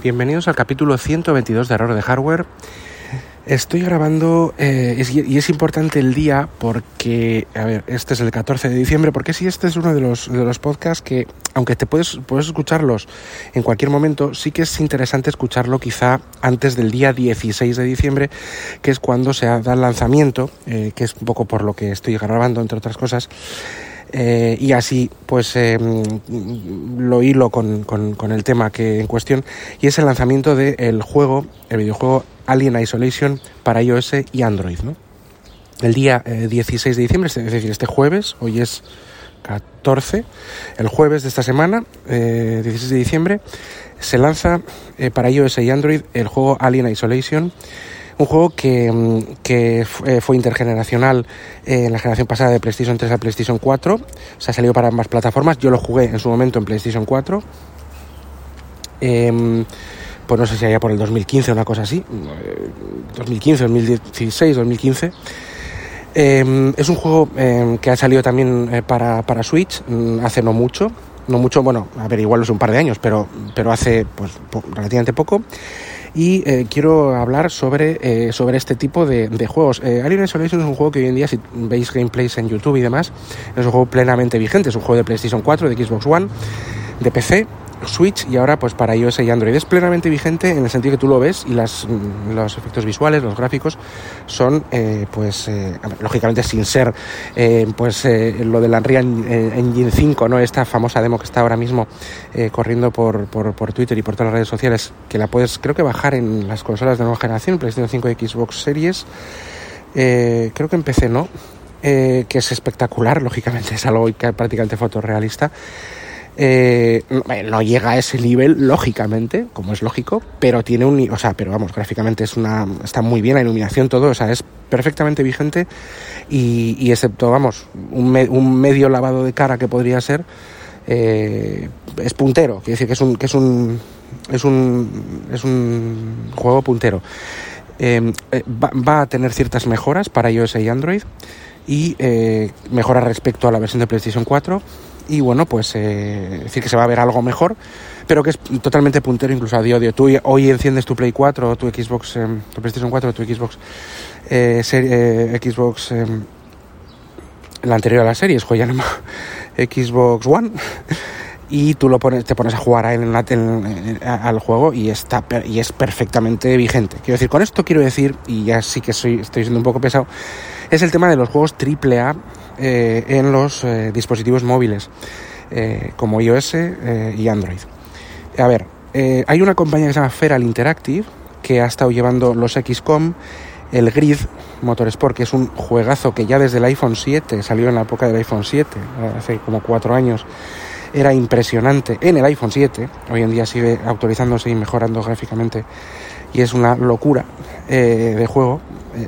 Bienvenidos al capítulo 122 de Error de Hardware. Estoy grabando eh, y es importante el día porque, a ver, este es el 14 de diciembre, porque sí, este es uno de los, de los podcasts que, aunque te puedes, puedes escucharlos en cualquier momento, sí que es interesante escucharlo quizá antes del día 16 de diciembre, que es cuando se da el lanzamiento, eh, que es un poco por lo que estoy grabando, entre otras cosas. Eh, y así pues eh, lo hilo con, con- el tema que en cuestión y es el lanzamiento del juego, el videojuego Alien Isolation para iOS y Android. ¿no? El día eh, 16 de diciembre, es decir, este jueves, hoy es 14, el jueves de esta semana, eh, 16 de diciembre, se lanza eh, para iOS y Android el juego Alien Isolation. Un juego que, mm, que eh, fue intergeneracional eh, en la generación pasada de PlayStation 3 a PlayStation 4. O sea, salió para ambas plataformas. Yo lo jugué en su momento en PlayStation 4. Em, pues no sé si allá por el 2015 o una cosa así. eh, 2015, 2016, 2015. Eh, es un juego eh, que ha salido también eh, para, para Switch mm, hace no mucho. No mucho, bueno, a ver, igual es un par de años, pero, pero hace pues, relativamente poco. Y eh, quiero hablar sobre, eh, sobre este tipo de, de juegos. Eh, Alien Isolation es un juego que hoy en día, si veis gameplays en YouTube y demás, es un juego plenamente vigente. Es un juego de PlayStation 4, de Xbox One, de PC, Switch y ahora pues para iOS y Android. Es plenamente vigente en el sentido que tú lo ves y las, mm, los efectos visuales, los gráficos son eh, pues eh, lógicamente sin ser eh, pues eh, lo del Unreal Engine 5, ¿no? Esta famosa demo que está ahora mismo eh, corriendo por, por, por Twitter y por todas las redes sociales, que la puedes creo que bajar en las consolas de nueva generación, PlayStation 5 y Xbox Series. Eh, creo que en PC no. que es espectacular, lógicamente es algo prácticamente fotorrealista. Eh, no, llega a ese nivel, lógicamente, como es lógico, pero tiene un, o sea, pero vamos, gráficamente es una, está muy bien la iluminación, todo, o sea, es perfectamente vigente y, y excepto, vamos, un, me- un medio lavado de cara que podría ser, eh, es puntero, quiere decir que es un, que es un, es un, es un juego puntero. Eh, eh, va, a tener ciertas mejoras para iOS y Android y mejoras respecto a la versión de PlayStation 4 y bueno pues eh, decir que se va a ver algo mejor pero que es totalmente puntero incluso a día de hoy tú hoy enciendes tu Play 4 o tu Xbox eh, tu PlayStation 4 o tu Xbox eh, serie- eh, Xbox eh, la anterior a la serie es Joyanama Xbox One y tú lo pones, te pones a jugar a en la- en- a- al juego y está y es perfectamente vigente. Quiero decir, con esto quiero decir, y ya sí que soy, estoy siendo un poco pesado, es el tema de los juegos AAA eh, en los eh, dispositivos móviles, eh, como iOS y Android. A ver, hay una compañía que se llama Feral Interactive que ha estado llevando los XCOM, el Grid Motorsport, que es un juegazo que ya desde el iPhone 7 salió en la época del iPhone 7, hace como cuatro años era impresionante en el iPhone 7. Hoy en día sigue actualizándose y mejorando gráficamente y es una locura de juego.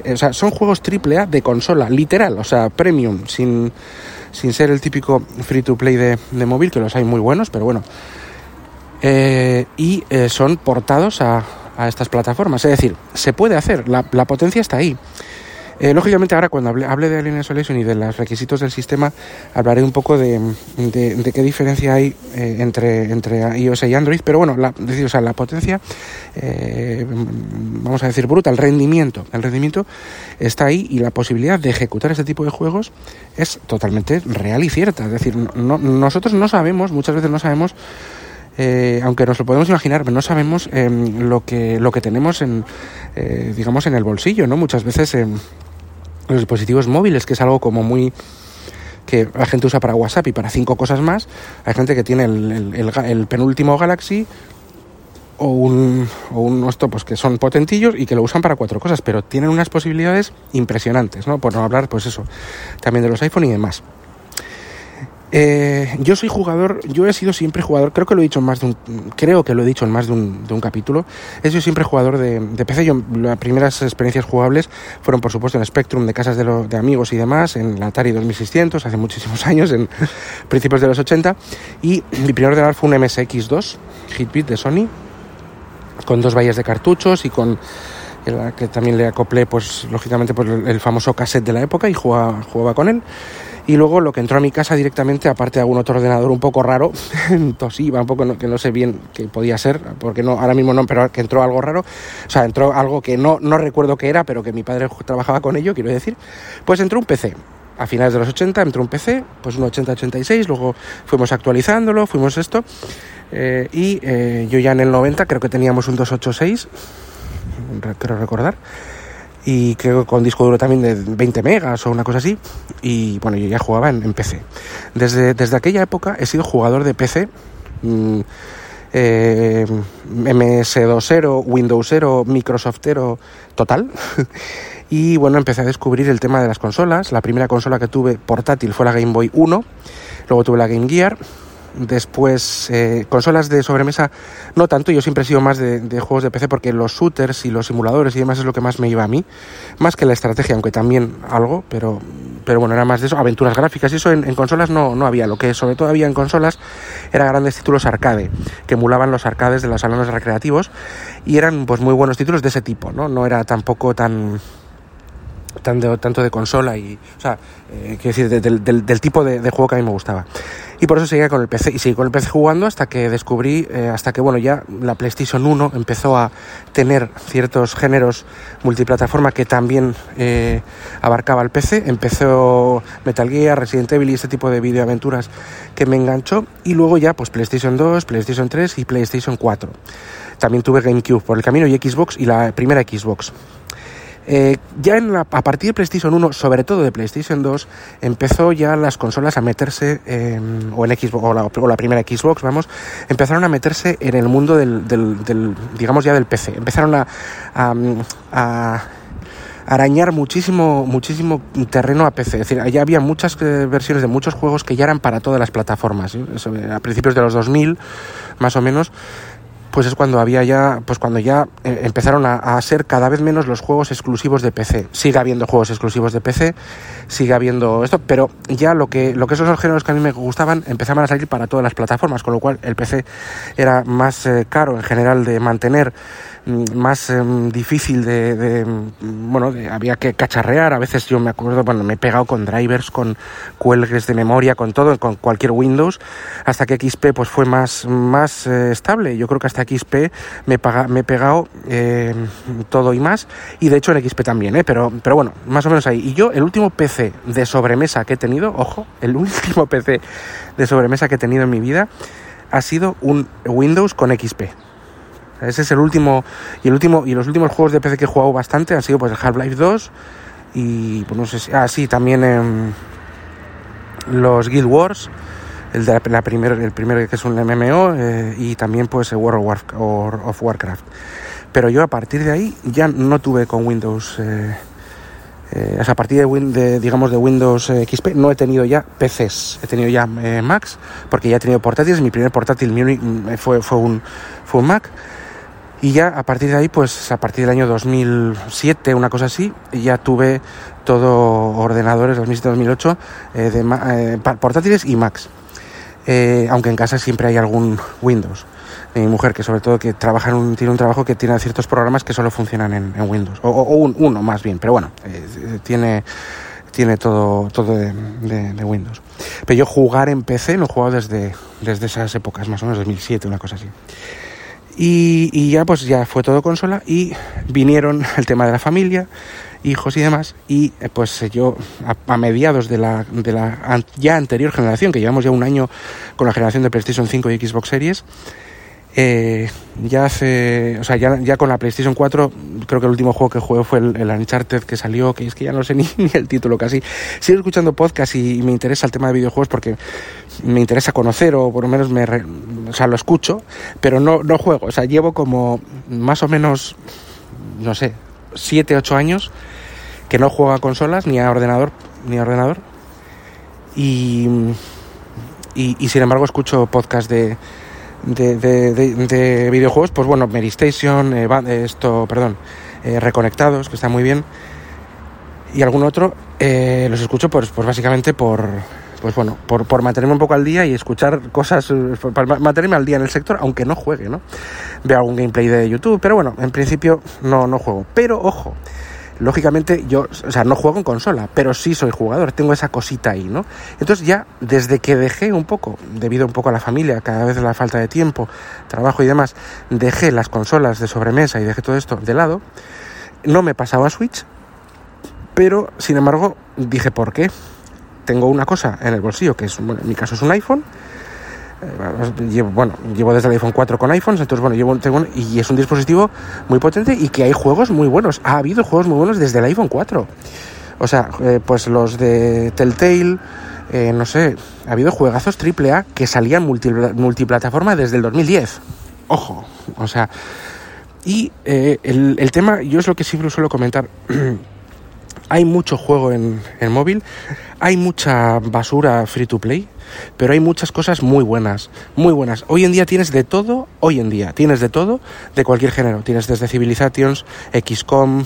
Eh, o sea, son juegos AAA de consola, literal, o sea, premium, sin, sin ser el típico free to play de, de móvil, que los hay muy buenos, pero bueno. Eh, y eh, son portados a, a estas plataformas. Es decir, se puede hacer, la, la potencia está ahí. Eh, lógicamente ahora cuando hable, hable de Alien Isolation y de los requisitos del sistema, hablaré un poco de, de- qué diferencia hay eh, entre, entre iOS y Android, pero bueno, la, decir, o sea, la potencia, eh, vamos a decir bruta, el rendimiento, el rendimiento está ahí y la posibilidad de ejecutar este tipo de juegos es totalmente real y cierta. Es decir, no- no- nosotros no sabemos, muchas veces no sabemos eh, aunque nos lo podemos imaginar, no sabemos eh, lo que lo que tenemos en eh, digamos en el bolsillo, ¿no? Muchas veces en los dispositivos móviles, que es algo como muy que la gente usa para WhatsApp y para cinco cosas más. Hay gente que tiene el, el- penúltimo Galaxy o un, o un esto, pues que son potentillos y que lo usan para cuatro cosas, pero tienen unas posibilidades impresionantes, ¿no? Por no hablar, pues eso, también de los iPhone y demás. Eh, yo soy jugador, yo he sido siempre jugador, creo que lo he dicho en más de un, creo que lo he dicho en más de un, de un capítulo, he sido siempre jugador de, de, PC. Yo, las primeras experiencias jugables fueron, por supuesto, en Spectrum, de casas de, de amigos y demás, en la Atari 2600, hace muchísimos años, en principios de los 80. Y mi primer ordenador fue un MSX2, Hitbit de Sony, con dos vallas de cartuchos y con que también le acoplé, pues lógicamente, pues, el famoso cassette de la época y jugaba, jugaba con él. Y luego lo que entró a mi casa directamente, aparte de algún otro ordenador un poco raro, Toshiba, un poco que no sé bien qué podía ser, porque no, ahora mismo no, pero que entró algo raro, o sea, entró algo que no, no recuerdo qué era, pero que mi padre trabajaba con ello, quiero decir, pues entró un PC. A finales de los 80 entró un PC, pues un 80-86, luego fuimos actualizándolo, fuimos esto, eh, y eh, yo ya en el 90 creo que teníamos un 286, creo recordar, y creo que con disco duro también de 20 megas o una cosa así. Y bueno, yo ya jugaba en, PC. Desde, desde aquella época he sido jugador de PC. Mmm, eh, MS2.0, Windows Microsoftero total. y bueno, empecé a descubrir el tema de las consolas. La primera consola que tuve portátil fue la Game Boy 1, luego tuve la Game Gear Después, eh, consolas de sobremesa, no tanto, yo siempre he sido más de, juegos de PC porque los shooters y los simuladores y demás es lo que más me iba a mí, más que la estrategia, aunque también algo, pero, pero bueno, era más de eso, aventuras gráficas y eso en, consolas no, no había, lo que sobre todo había en consolas eran grandes títulos arcade, que emulaban los arcades de los salones recreativos y eran pues muy buenos títulos de ese tipo, ¿no? No era tampoco tan tanto de consola y, o sea, eh, quiero decir, del, del, tipo de, juego que a mí me gustaba. Y por eso seguía con el PC, y seguí con el PC jugando hasta que descubrí, eh, hasta que, bueno, ya la PlayStation 1 empezó a tener ciertos géneros multiplataforma que también eh, abarcaba el PC. Empezó Metal Gear, Resident Evil y este tipo de videoaventuras que me enganchó, y luego ya, pues PlayStation 2, PlayStation 3 y PlayStation 4. También tuve GameCube por el camino y Xbox y la primera Xbox. Eh, ya en a partir de PlayStation 1, sobre todo de PlayStation 2, empezó ya las consolas a meterse, o en Xbox, o la, primera Xbox, vamos, empezaron a meterse en el mundo del, digamos ya del PC. Empezaron a, a, arañar muchísimo, muchísimo terreno a PC. Es decir, ya había muchas eh, versiones de muchos juegos que ya eran para todas las plataformas. A principios de los 2000, más o menos, pues es cuando había ya, pues cuando ya eh, empezaron a, ser cada vez menos los juegos exclusivos de PC. Sigue habiendo juegos exclusivos de PC, sigue habiendo esto, pero ya lo que, lo que esos son géneros que a mí me gustaban empezaban a salir para todas las plataformas, con lo cual el PC era más eh, caro en general de mantener más em, difícil de, mm, bueno, había que cacharrear, a veces yo me acuerdo, bueno, me he pegado con drivers, con cuelgues de memoria, con todo, con cualquier Windows, hasta que XP pues fue más, más eh, estable, yo creo que hasta XP me, paga, me he pegado eh, todo y más, y de hecho en XP también, ¿eh? pero, pero bueno, más o menos ahí. Y yo, el último PC de sobremesa que he tenido, ojo, el último PC de sobremesa que he tenido en mi vida, ha sido un Windows con XP. Ese es el último y el último y los últimos juegos de PC que he jugado bastante han sido pues el Half-Life 2 y pues no sé si ah sí también en los Guild Wars el de la, primera el primero que es un MMO eh, y también pues el World of, Warcraft. Pero yo a partir de ahí ya no tuve con Windows eh, eh, a partir de, de, digamos de Windows XP no he tenido ya PCs he tenido ya Macs porque ya he tenido portátiles. Mi primer portátil fue, fue un fue un Mac y ya a partir de ahí, pues a partir del año 2007, una cosa así, ya tuve todo ordenadores 2007-2008 eh, de eh, portátiles y Macs. Eh, aunque en casa siempre hay algún Windows. Mi mujer, que sobre todo que trabaja en un, tiene un trabajo que tiene ciertos programas que solo funcionan en, Windows, o, uno más bien, pero bueno, tiene, tiene todo, todo de, de, Windows. Pero yo jugar en PC no he jugado desde, desde esas épocas, más o menos 2007, una cosa así. Y, ya pues ya fue todo consola y vinieron el tema de la familia, hijos y demás. Y eh, pues yo a, mediados de la, de la ya anterior generación, que llevamos ya un año con la generación de PlayStation 5 y Xbox Series, eh, ya hace, o sea, ya, con la PlayStation 4, creo que el último juego que jugué fue el, Uncharted que salió, que es que ya no sé ni, el título casi. Sigo escuchando podcast y, me interesa el tema de videojuegos porque me interesa conocer o por lo menos me, o sea, lo escucho, pero no, no juego. O sea, llevo como más o menos, no sé, 7, 8 años que no juego a consolas ni a ordenador, ni a ordenador. Y y, sin embargo escucho podcast de, de, videojuegos, pues bueno, Mary Station, eh, esto, perdón, eh, Reconectados, que está muy bien, y algún otro, eh, los escucho pues, pues básicamente por, pues bueno, por, mantenerme un poco al día y escuchar cosas, para mantenerme al día en el sector, aunque no juegue, ¿no? Veo algún gameplay de YouTube, pero bueno, en principio no, no juego. Pero ojo, lógicamente yo, o sea, no juego en consola, pero sí soy jugador, tengo esa cosita ahí, ¿no? Entonces ya desde que dejé un poco, debido un poco a la familia, cada vez la falta de tiempo, trabajo y demás, dejé las consolas de sobremesa y dejé todo esto de lado, no me pasaba a Switch, pero sin embargo dije, ¿por qué? Tengo una cosa en el bolsillo, que es, en mi caso es un iPhone, eh, llevo, bueno, llevo desde el iPhone 4 con iPhones, entonces bueno, llevo tengo, y es un dispositivo muy potente y que hay juegos muy buenos. Ha habido juegos muy buenos desde el iPhone 4. O sea, eh, pues los de Telltale, eh, no sé, ha habido juegazos AAA que salían multiplataforma desde el 2010. Ojo, o sea, y el, el tema, yo es lo que siempre suelo comentar. hay mucho juego en, móvil, hay mucha basura free to play pero hay muchas cosas muy buenas, muy buenas. Hoy en día tienes de todo, hoy en día tienes de todo, de cualquier género. Tienes desde Civilizations, XCOM,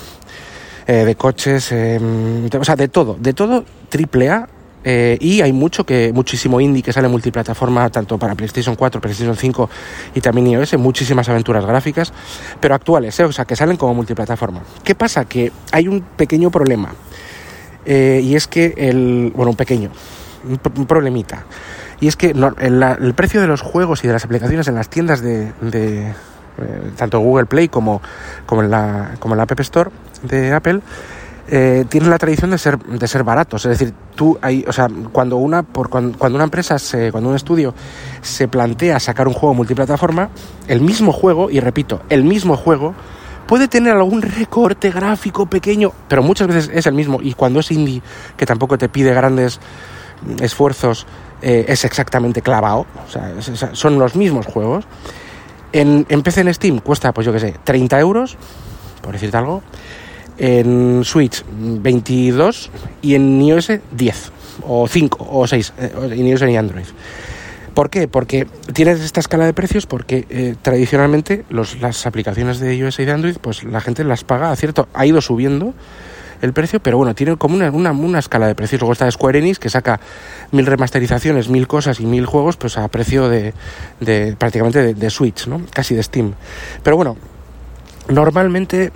eh, de coches, em, o sea, de todo, de todo triple A. Eh, y hay mucho que, muchísimo indie que sale multiplataforma, tanto para PlayStation 4, PlayStation 5 y también iOS, muchísimas aventuras gráficas, pero actuales, eh, o sea, que salen como multiplataforma. ¿Qué pasa? Que hay un pequeño problema. y es que el, bueno, un pequeño, un, problemita. Y es que el, precio de los juegos y de las aplicaciones en las tiendas de, eh, tanto Google Play como, como, en la, como en la App Store de Apple eh, tienen la tradición de ser, de ser baratos. Es decir, tú hay, o sea, cuando una, por, cuando, una empresa, se, cuando un estudio se plantea sacar un juego multiplataforma, el mismo juego, y repito, el mismo juego, puede tener algún recorte gráfico pequeño, pero muchas veces es el mismo. Y cuando es indie, que tampoco te pide grandes esfuerzos eh, es exactamente clavado, o sea, son los mismos juegos. En, en, PC en Steam cuesta, pues yo qué sé, 30 euros, por decirte algo. En Switch 22 y en iOS 10 o 5 o 6, eh, en iOS y Android. ¿Por qué? Porque tienes esta escala de precios porque eh, tradicionalmente los, las aplicaciones de iOS y de Android, pues la gente las paga, cierto, ha ido subiendo el precio, pero bueno, tiene como una, una, escala de precios. Luego está Square Enix, que saca mil remasterizaciones, mil cosas y mil juegos, pues a precio de, de prácticamente de, Switch, ¿no? Casi de Steam. Pero bueno, normalmente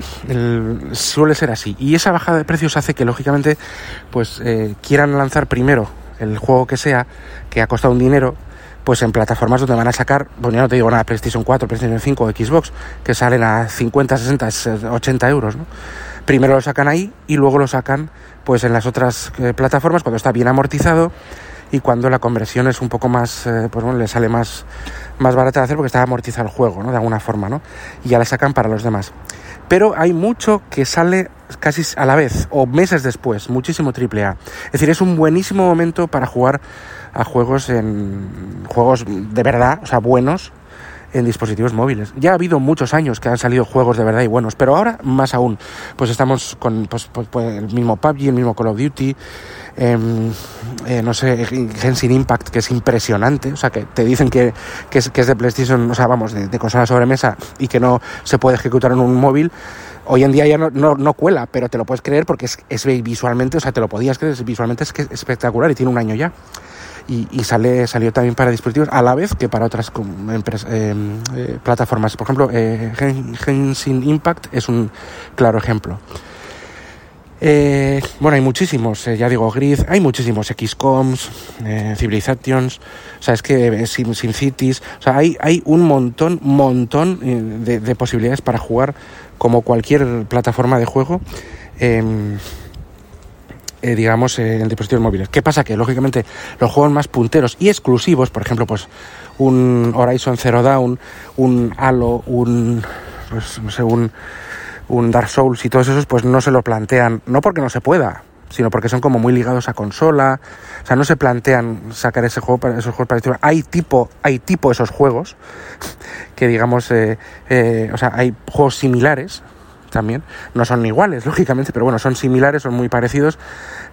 suele ser así. Y esa bajada de precios hace que, lógicamente, pues eh, quieran lanzar primero el juego que sea, que ha costado un dinero, pues en plataformas donde van a sacar, bueno, ya no te digo nada, PlayStation 4, PlayStation 5 o Xbox, que salen a 50, 60, 80 euros, ¿no? primero lo sacan ahí y luego lo sacan pues en las otras eh, plataformas cuando está bien amortizado y cuando la conversión es un poco más, eh, pues bueno, le sale más, más barata de hacer porque está amortizado el juego, ¿no? De alguna forma, ¿no? Y ya la sacan para los demás. Pero hay mucho que sale casi a la vez o meses después, muchísimo triple A. Es decir, es un buenísimo momento para jugar a juegos en juegos de verdad, o sea, buenos, en dispositivos móviles. Ya ha habido muchos años que han salido juegos de verdad y buenos, pero ahora más aún. Pues estamos con pues, pues, pues el mismo PUBG, el mismo Call of Duty, em, eh, no sé, Genshin Impact, que es impresionante, o sea, que te dicen que, que, es, que es de PlayStation, o sea, vamos, de, de consola sobremesa y que no se puede ejecutar en un móvil. Hoy en día ya no, no, no, cuela, pero te lo puedes creer porque es, es visualmente, o sea, te lo podías creer, visualmente es que es espectacular y tiene un año ya y, sale, salió también para dispositivos a la vez que para otras eh, eh, plataformas. Por ejemplo, eh, Genshin Impact es un claro ejemplo. bueno, hay muchísimos, ya digo, Grid, hay muchísimos, XCOMs, Civilizations, o sea, es que Sim, Cities, o sea, hay, hay un montón, montón de, de posibilidades para jugar como cualquier plataforma de juego. Eh, digamos, en dispositivos móviles. ¿Qué pasa? Que lógicamente los juegos más punteros y exclusivos, por ejemplo, pues un Horizon Zero Dawn, un Halo, un, pues, no sé, un, un Dark Souls y todos esos, pues no se lo plantean, no porque no se pueda, sino porque son como muy ligados a consola, o sea, no se plantean sacar ese juego para esos juegos para Hay tipo, hay tipo esos juegos que digamos, eh, eh, o sea, hay juegos similares también. No son iguales, lógicamente, pero bueno, son similares, son muy parecidos,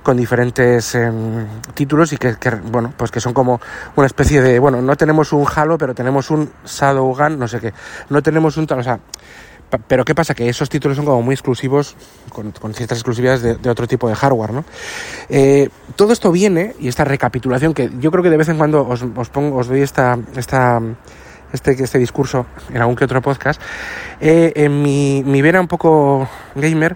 con diferentes em, títulos y que, bueno, pues que son como una especie de, bueno, no tenemos un Halo, pero tenemos un Shadowgun, no sé qué, no tenemos un tal, o sea, pero ¿qué pasa? Que esos títulos son como muy exclusivos, con, ciertas exclusividades de, otro tipo de hardware, ¿no? Eh, todo esto viene, y esta recapitulación, que yo creo que de vez en cuando os, pongo, os doy esta, esta, este, este discurso en algún que otro podcast, eh, en mi, mi vena un poco gamer,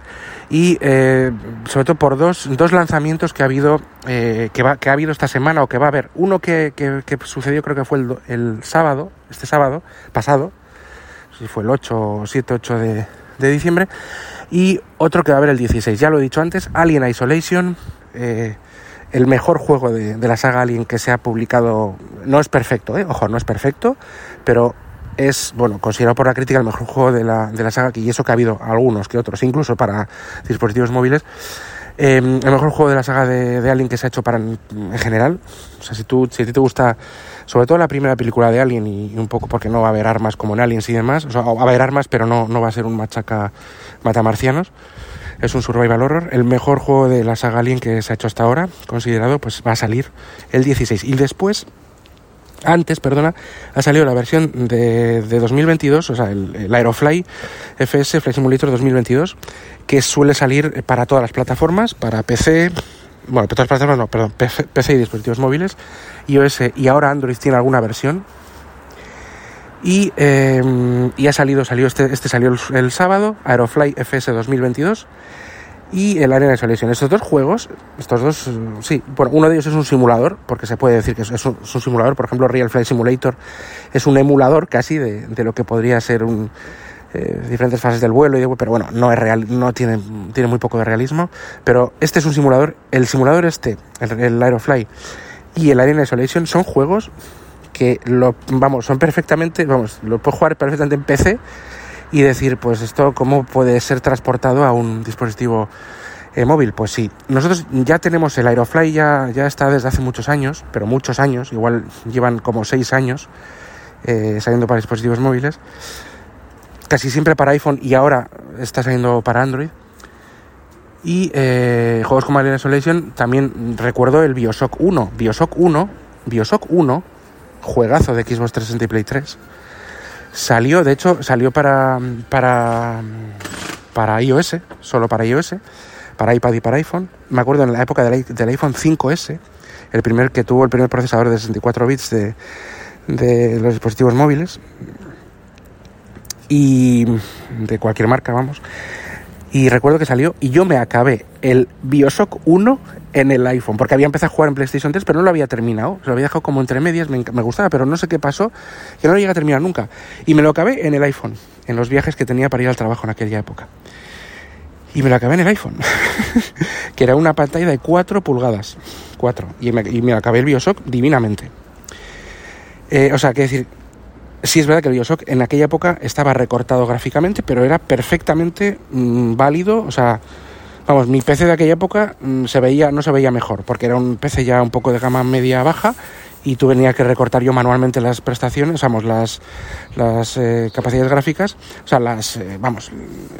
y eh, sobre todo por dos, dos lanzamientos que ha habido eh, que, va, que ha habido esta semana o que va a haber. Uno que, que, sucedió creo que fue el, el, sábado este sábado pasado si fue el 8 o 7 8 de, de, diciembre y otro que va a haber el 16 ya lo he dicho antes Alien Isolation el mejor juego de, la saga Alien que se ha publicado no es perfecto eh, ojo no es perfecto pero es, bueno, considerado por la crítica el mejor juego de la, de la saga, y eso que ha habido algunos que otros, incluso para dispositivos móviles. Em, el mejor juego de la saga de, de, Alien que se ha hecho para en general. O sea, si, tú, si a ti te gusta, sobre todo la primera película de Alien y, un poco porque no va a haber armas como en Aliens y demás, o sea, va a haber armas, pero no, no va a ser un machaca matamarcianos. Es un survival horror. El mejor juego de la saga Alien que se ha hecho hasta ahora, considerado, pues va a salir el 16. Y después antes, perdona, ha salido la versión de, de 2022, o sea, el, Aerofly FS Flight Simulator 2022, que suele salir para todas las plataformas, para PC, bueno, para todas las plataformas no, perdón, PC, y dispositivos móviles, iOS y ahora Android tiene alguna versión. Y, eh, y ha salido, salió este, este salió el, el sábado, Aerofly FS 2022 y el Arena Isolation. Estos dos juegos, estos dos, sí, bueno, uno de ellos es un simulador, porque se puede decir que es un, simulador, por ejemplo, Real Flight Simulator es un emulador casi de, de lo que podría ser un, eh, diferentes fases del vuelo, y pero bueno, no es real, no tiene, tiene muy poco de realismo, pero este es un simulador, el simulador este, el, el Aerofly y el Arena Isolation son juegos que lo, vamos, son perfectamente, vamos, lo puedo jugar perfectamente en PC y decir, pues esto, ¿cómo puede ser transportado a un dispositivo eh, móvil? Pues sí, nosotros ya tenemos el Aerofly, ya, ya está desde hace muchos años, pero muchos años, igual llevan como seis años eh, saliendo para dispositivos móviles, casi siempre para iPhone y ahora está saliendo para Android. Y eh, juegos como Alien Isolation, también recuerdo el Bioshock 1. Bioshock 1, Bioshock 1, juegazo de Xbox 360 y Play 3 Salió, de hecho, salió para, para, para iOS, solo para iOS, para iPad y para iPhone. Me acuerdo en la época del, del iPhone 5S, el primer que tuvo el primer procesador de 64 bits de, de los dispositivos móviles y de cualquier marca, vamos. Y recuerdo que salió y yo me acabé el Bioshock 1 en el iPhone, porque había empezado a jugar en PlayStation 3, pero no lo había terminado. lo había dejado como entre medias, me, gustaba, pero no sé qué pasó, que no lo llegué a terminar nunca. Y me lo acabé en el iPhone, en los viajes que tenía para ir al trabajo en aquella época. Y me lo acabé en el iPhone, que era una pantalla de 4 pulgadas. 4. Y me, y me acabé el Bioshock divinamente. Eh, o sea, que decir, sí es verdad que el Bioshock en aquella época estaba recortado gráficamente, pero era perfectamente mm, válido, o sea, vamos, mi PC de aquella época mm, se veía, no se veía mejor, porque era un PC ya un poco de gama media baja y tú venía que recortar yo manualmente las prestaciones, vamos, las, las eh, capacidades gráficas, o sea, las, eh, vamos,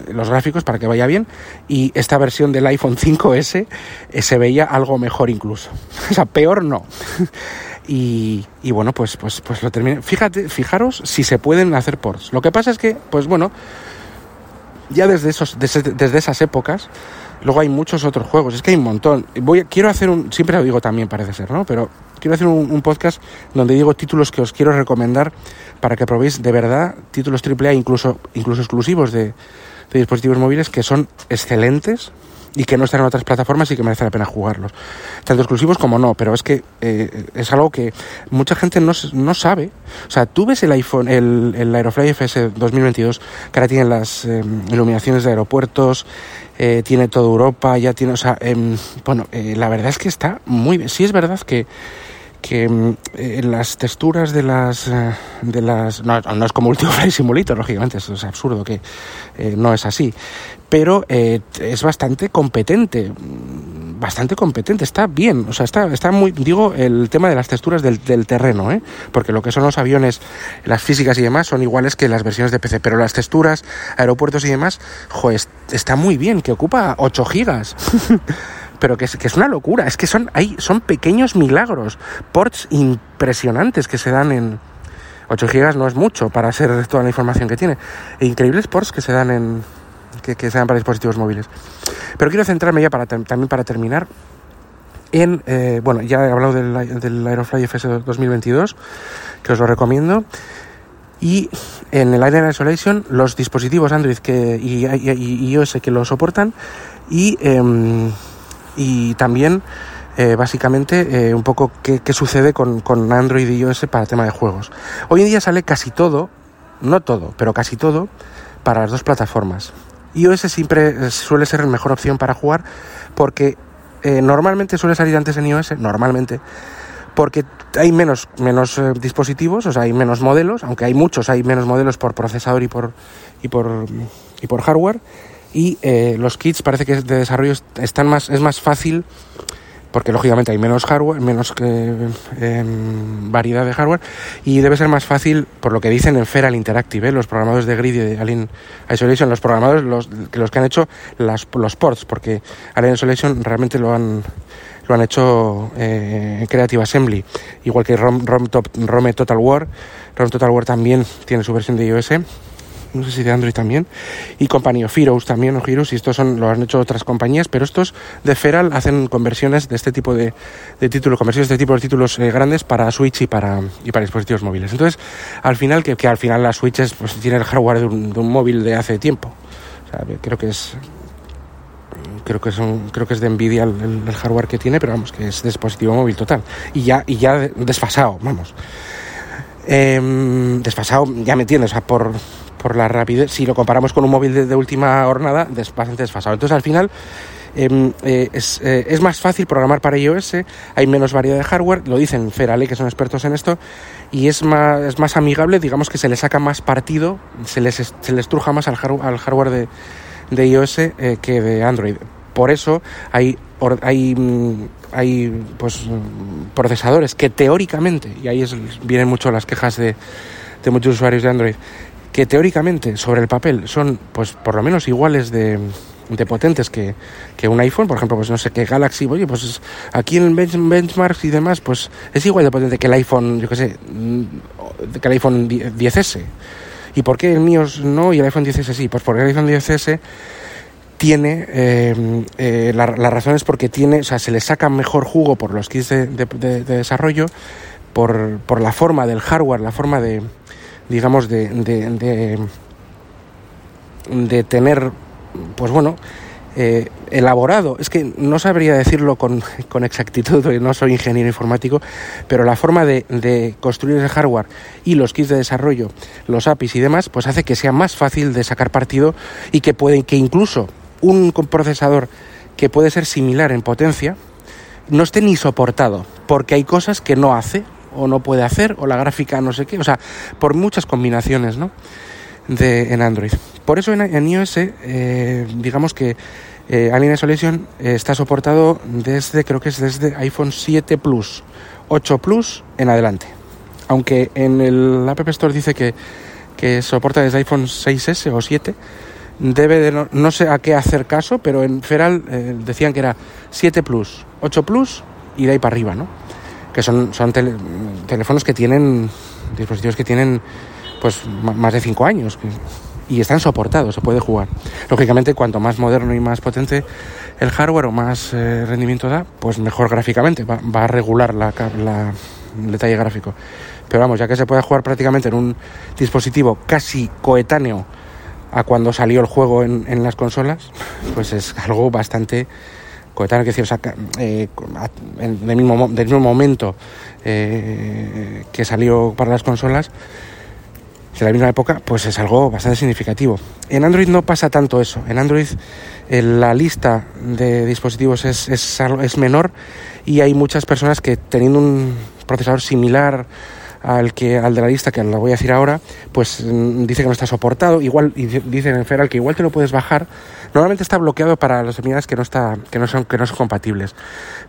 los gráficos para que vaya bien. Y esta versión del iPhone 5S eh, se veía algo mejor incluso. o sea, peor no. Y, y, bueno, pues, pues, pues lo terminé. Fíjate, fijaros si se pueden hacer ports. Lo que pasa es que, pues bueno, ya desde, esos, desde, desde esas épocas, luego hay muchos otros juegos. Es que hay un montón. Voy, quiero hacer un, siempre lo digo también, parece ser, ¿no? Pero quiero hacer un, podcast donde digo títulos que os quiero recomendar para que probéis de verdad títulos AAA, incluso, incluso exclusivos de, de dispositivos móviles, que son excelentes y que no están en otras plataformas y que merece la pena jugarlos. Tanto exclusivos como no, pero es que eh, es algo que mucha gente no, no, sabe. O sea, tú ves el iPhone, el, el Aerofly FS 2022, que ahora tiene las eh, iluminaciones de aeropuertos, eh, tiene toda Europa, ya tiene, o sea, em, bueno, eh, la verdad es que está muy bien. Sí es verdad que que en eh, las texturas de las eh, de las no, no es como Ultimate Flight Simulator lógicamente eso es absurdo que eh, no es así pero es bastante competente bastante competente está bien o sea está está muy digo el tema de las texturas del, terreno ¿eh? porque lo que son los aviones las físicas y demás son iguales que las versiones de PC pero las texturas aeropuertos y demás joder, está muy bien que ocupa 8 gigas pero que es, que es una locura. Es que son, hay, son pequeños milagros, ports impresionantes que se dan en 8 GB no es mucho para ser toda la información que tiene. E increíbles ports que se dan en que, se dan para dispositivos móviles. Pero quiero centrarme ya para también para terminar en, eh, bueno, ya he hablado del, Aerofly FS 2022, que os lo recomiendo. Y en el Air Isolation, los dispositivos Android que, y, iOS que lo soportan. Y, em, y también, eh, básicamente, eh, un poco qué, sucede con, con, Android y iOS para tema de juegos. Hoy en día sale casi todo, no todo, pero casi todo, para las dos plataformas. iOS siempre suele ser la mejor opción para jugar porque eh, normalmente suele salir antes en iOS, normalmente, porque hay menos, menos eh, dispositivos, o sea, hay menos modelos, aunque hay muchos, hay menos modelos por procesador y por, y por, y por hardware. Y eh, los kits parece que de desarrollo están más, es más fácil porque lógicamente hay menos hardware, menos em, variedad de hardware y debe ser más fácil, por lo que dicen en Feral Interactive, ¿eh? los programadores de Grid y de Alien Isolation, los programadores los, los que han hecho las, los ports, porque Alien Isolation realmente lo han lo han hecho eh, en Creative Assembly, igual que Rom, Rom, Rome Total War. Rom Total War también tiene su versión de iOS no sé si de Android también, y Company of Heroes también, o Heroes, y estos son, lo han hecho otras compañías, pero estos de Feral hacen conversiones de este tipo de, de títulos, conversiones de este tipo de títulos eh, grandes para Switch y para, y para dispositivos móviles. Entonces, al final, que, que al final la Switch es, pues, tiene el hardware de un, móvil de hace tiempo. creo que es creo que son creo que es de Nvidia el, el, hardware que tiene pero vamos que es dispositivo móvil total y ya y ya desfasado vamos em, desfasado ya me entiendes o sea por por la rapidez, si lo comparamos con un móvil de, última jornada, es bastante desfasado. Entonces al final em, eh, eh, es, más fácil programar para iOS, hay menos variedad de hardware, lo dicen Ferale, que son expertos en esto, y es más, es más amigable, digamos que se le saca más partido, se les, se les truja más al, al hardware de, iOS eh, que de Android. Por eso hay, hay, mm, hay pues, procesadores que teóricamente, y ahí es, vienen mucho las quejas de, de muchos usuarios de Android, que teóricamente sobre el papel son pues por lo menos iguales de, de potentes que, que, un iPhone, por ejemplo, pues no sé qué Galaxy, oye, pues aquí en benchmarks y demás, pues es igual de potente que el iPhone, yo qué sé, mm, que el iPhone 10S. ¿Y por qué el mío no y el iPhone 10S sí? Pues porque el iPhone 10S tiene, eh, eh, la, razón es porque tiene, o sea, se le saca mejor jugo por los kits de, de desarrollo, por, por la forma del hardware, la forma de, digamos, de, de, de, tener, pues bueno, eh, elaborado. Es que no sabría decirlo con, con, exactitud, no soy ingeniero informático, pero la forma de, de, construir el hardware y los kits de desarrollo, los APIs y demás, pues hace que sea más fácil de sacar partido y que puede, que incluso un procesador que puede ser similar en potencia, no esté ni soportado, porque hay cosas que no hace o no puede hacer, o la gráfica no sé qué, o sea, por muchas combinaciones, ¿no? De, en Android. Por eso en, iOS, eh, digamos que eh, Alien Isolation eh, está soportado desde, creo que es desde iPhone 7 Plus, 8 Plus en adelante. Aunque en el App Store dice que, que soporta desde iPhone 6S o 7, debe de no, sé a qué hacer caso, pero en Feral eh, decían que era 7 Plus, 8 Plus y de ahí para arriba, ¿no? Que son, son teléfonos que tienen, dispositivos que tienen pues más de 5 años y están soportados, se puede jugar. Lógicamente, cuanto más moderno y más potente el hardware o más eh, rendimiento da, pues mejor gráficamente, va, a regular la, la, el detalle gráfico. Pero vamos, ya que se puede jugar prácticamente en un dispositivo casi coetáneo a cuando salió el juego en, en las consolas, pues es algo bastante coetáneo, que decir, eh, del, mismo, del mismo momento eh, que salió para las consolas, de la misma época, pues es algo bastante significativo. En Android no pasa tanto eso. En Android eh, la lista de dispositivos es, es, es menor y hay muchas personas que teniendo un procesador similar al que al de la lista que la voy a decir ahora, pues mm, dice que no está soportado. Igual y dice en Feral que igual te lo puedes bajar. Normalmente está bloqueado para las unidades que no está que no son que no son compatibles.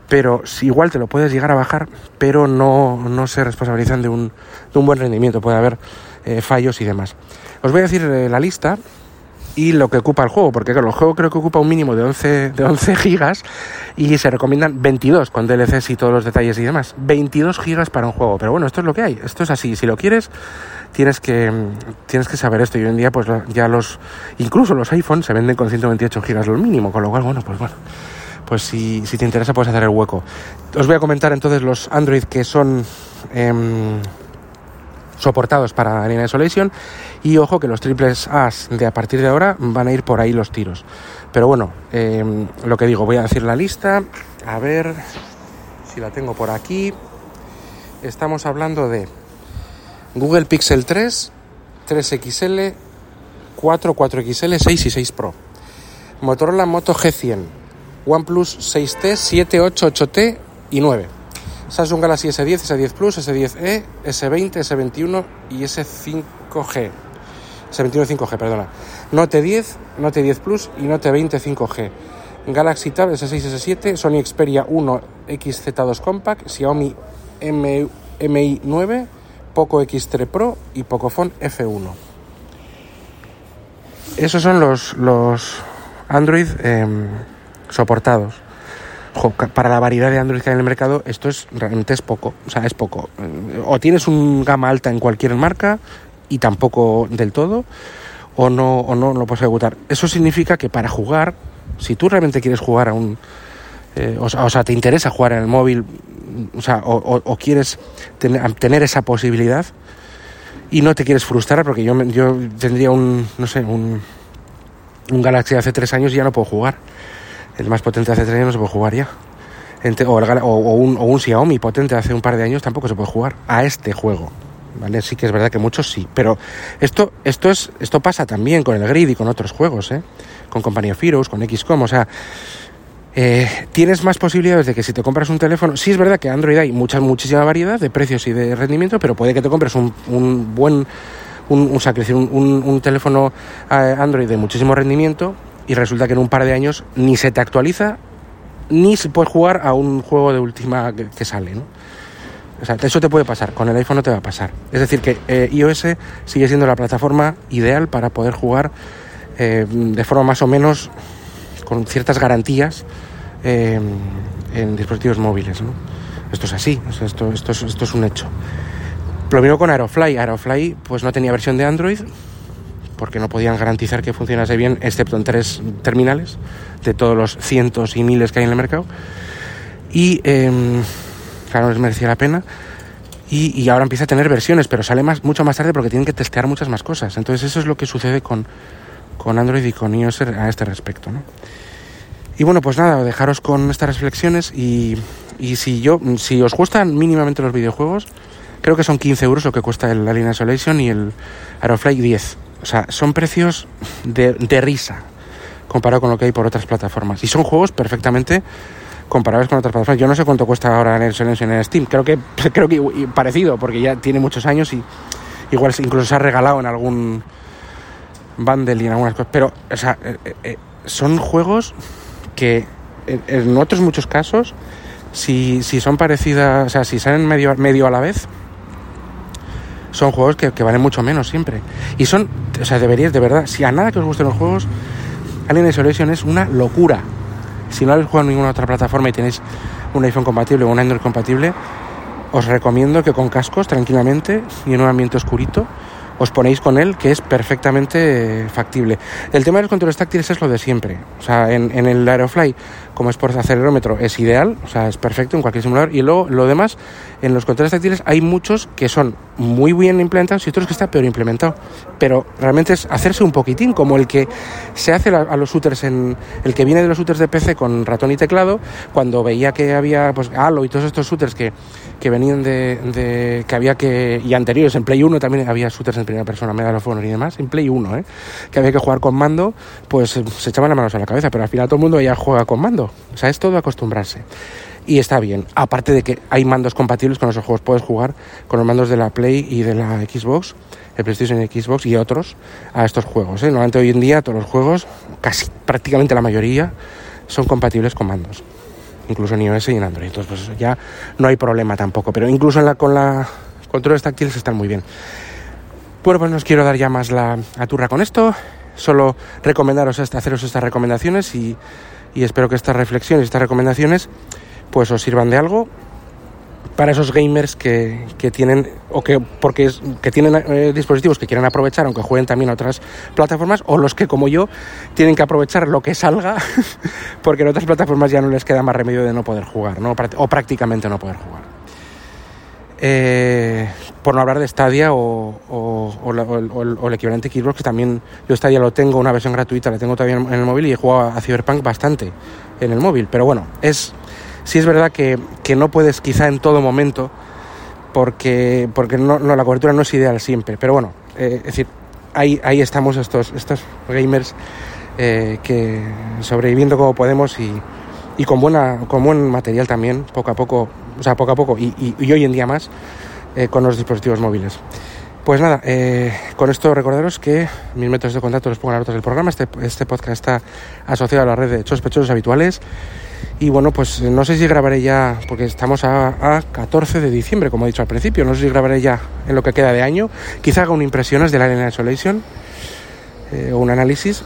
Pero si igual te lo puedes llegar a bajar, pero no, no se responsabilizan de un, de un buen rendimiento. Puede haber eh, fallos y demás. Os voy a decir eh, la lista y lo que ocupa el juego, porque claro, el juego creo que ocupa un mínimo de 11, de 11 gigas y se recomiendan 22 con DLCs y todos los detalles y demás. 22 gigas para un juego, pero bueno, esto es lo que hay, esto es así, si lo quieres tienes que tienes que saber esto y hoy en día pues ya los incluso los iPhones se venden con 128 gigas lo mínimo, con lo cual bueno, pues bueno, pues si, si te interesa puedes hacer el hueco. Os voy a comentar entonces los Android que son em, soportados para Alien Isolation y ojo que los triples As de a partir de ahora van a ir por ahí los tiros. Pero bueno, em, lo que digo, voy a decir la lista, a ver si la tengo por aquí. Estamos hablando de Google Pixel 3, 3XL, 4, 4XL, 6 y 6 Pro. Motorola Moto G100, OnePlus 6T, 7, 8, 8T y 9. Samsung Galaxy S10, S10 Plus, S10e, S20, S21 y S5G. S21 5G, perdona. Note 10, Note 10 Plus y Note 20 5G. Galaxy Tab S6, S7, Sony Xperia 1 XZ2 Compact, Xiaomi Mi 9, Poco X3 Pro y Pocophone F1. Esos son los, los Android em, soportados. Para la variedad de Android que hay en el mercado, esto es realmente es poco. O sea, es poco. O tienes un gama alta en cualquier marca y tampoco del todo, o no, o no lo puedes ejecutar. Eso significa que para jugar, si tú realmente quieres jugar a un. Eh, o, sea, te interesa jugar en el móvil, o sea, o, quieres tener esa posibilidad y no te quieres frustrar, porque yo, yo tendría un, no sé, un, un Galaxy hace tres años y ya no puedo jugar. El más potente hace tres años no se puede jugar ya. O, un, un Xiaomi potente hace un par de años tampoco se puede jugar a este juego. ¿Vale? Sí que es verdad que muchos sí, pero esto, esto, es, esto pasa también con el Grid y con otros juegos, ¿eh? con Company of Heroes, con XCOM, o sea, eh, tienes más posibilidades de que si te compras un teléfono, sí es verdad que Android hay mucha, muchísima variedad de precios y de rendimiento, pero puede que te compres un, un buen un, un, un, teléfono eh, Android de muchísimo rendimiento y resulta que en un par de años ni se te actualiza ni se puede jugar a un juego de última que, sale, ¿no? O sea, eso te puede pasar, con el iPhone no te va a pasar. Es decir, que eh, iOS sigue siendo la plataforma ideal para poder jugar eh, de forma más o menos con ciertas garantías en dispositivos móviles. ¿no? Esto es así, esto, esto, esto es un hecho. Lo mismo con Aerofly. Aerofly pues no tenía versión de Android porque no podían garantizar que funcionase bien, excepto en tres terminales de todos los cientos y miles que hay en el mercado. Y eh, claro, les merecía la pena. Y, ahora empieza a tener versiones, pero sale más, mucho más tarde porque tienen que testear muchas más cosas. Entonces eso es lo que sucede con, con Android y con iOS a este respecto. Y bueno, pues nada, dejaros con estas reflexiones y, y si, yo, si os gustan mínimamente los videojuegos, Creo que son 15 euros lo que cuesta el Alien Isolation y el Aerofly 10. O sea, son precios de, risa comparado con lo que hay por otras plataformas. Y son juegos perfectamente comparables con otras plataformas. Yo no sé cuánto cuesta ahora el Isolation en Steam. Creo que, creo que parecido, porque ya tiene muchos años y igual incluso se ha regalado en algún bundle y en algunas cosas. Pero, o sea, eh, eh, eh, son juegos que en otros muchos casos, si, si son parecidas, o sea, si salen medio, medio a la vez, son juegos que, valen mucho menos siempre. Y son, o sea, deberíais, de verdad, si a nada que os gusten los juegos, Alien Isolation es una locura. Si no habéis jugado en ninguna otra plataforma y tenéis un iPhone compatible o un Android compatible, os recomiendo que con cascos, tranquilamente, y en un ambiente oscurito, os ponéis con él, que es perfectamente factible. El tema de los controles táctiles es lo de siempre. O sea, en, en el Aerofly, como es por acelerómetro, es ideal, o sea, es perfecto en cualquier simulador. Y luego, lo demás, en los controles táctiles hay muchos que son muy bien implementados y otros que está peor implementado. Pero realmente es hacerse un poquitín, como el que se hace a los shooters, en, el que viene de los shooters de PC con ratón y teclado, cuando veía que había pues Halo y todos estos shooters que, que venían de, que había que, y anteriores, en Play 1 también había shooters en primera persona, Medal of Honor y demás, en Play 1, ¿eh? que había que jugar con mando, pues se echaban las manos a la cabeza, pero al final todo el mundo ya juega con mando. O sea, es todo acostumbrarse y está bien. Aparte de que hay mandos compatibles con esos juegos, puedes jugar con los mandos de la Play y de la Xbox, el PlayStation y Xbox y otros a estos juegos. ¿eh? Normalmente hoy en día todos los juegos, casi prácticamente la mayoría, son compatibles con mandos, incluso en iOS y en Android. Entonces, pues ya no hay problema tampoco, pero incluso en la, con la controles táctiles están muy bien. Bueno, pues no os quiero dar ya más la aturra con esto, solo recomendaros haceros estas recomendaciones y y espero que estas reflexiones, estas recomendaciones, pues os sirvan de algo para esos gamers que, que tienen o que porque que tienen eh, dispositivos que quieren aprovechar aunque jueguen también a otras plataformas o los que como yo tienen que aprovechar lo que salga porque en otras plataformas ya no les queda más remedio de no poder jugar ¿no? o prácticamente no poder jugar eh, por no hablar de Stadia o, el equivalente Xbox, que también yo Stadia lo tengo, una versión gratuita, la tengo todavía en el móvil y he jugado a Cyberpunk bastante en el móvil. Pero bueno, es sí es verdad que, que no puedes quizá en todo momento, porque, porque no, no, la cobertura no es ideal siempre. Pero bueno, eh, es decir, ahí, ahí estamos estos, estos gamers eh, que sobreviviendo como podemos y, y con, buena, con buen material también, poco a poco o sea, poco a poco y, y, hoy en día más eh, con los dispositivos móviles. Pues nada, eh, con esto recordaros que mis métodos de contacto los pongo en las notas del programa. Este, este podcast está asociado a la red de sospechosos habituales. Y bueno, pues no sé si grabaré ya, porque estamos a, a, 14 de diciembre, como he dicho al principio. No sé si grabaré ya en lo que queda de año. Quizá haga un impresiones de la Alien Isolation eh, o un análisis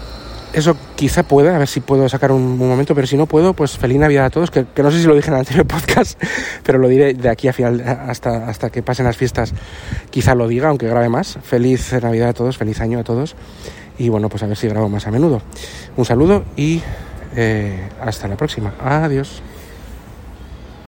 eso quizá pueda, a ver si puedo sacar un, momento, pero si no puedo, pues feliz Navidad a todos, que, que, no sé si lo dije en el anterior podcast, pero lo diré de aquí a final, hasta, hasta que pasen las fiestas, quizá lo diga, aunque grabe más. Feliz Navidad a todos, feliz año a todos, y bueno, pues a ver si grabo más a menudo. Un saludo y eh, hasta la próxima. Adiós.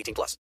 18 plus.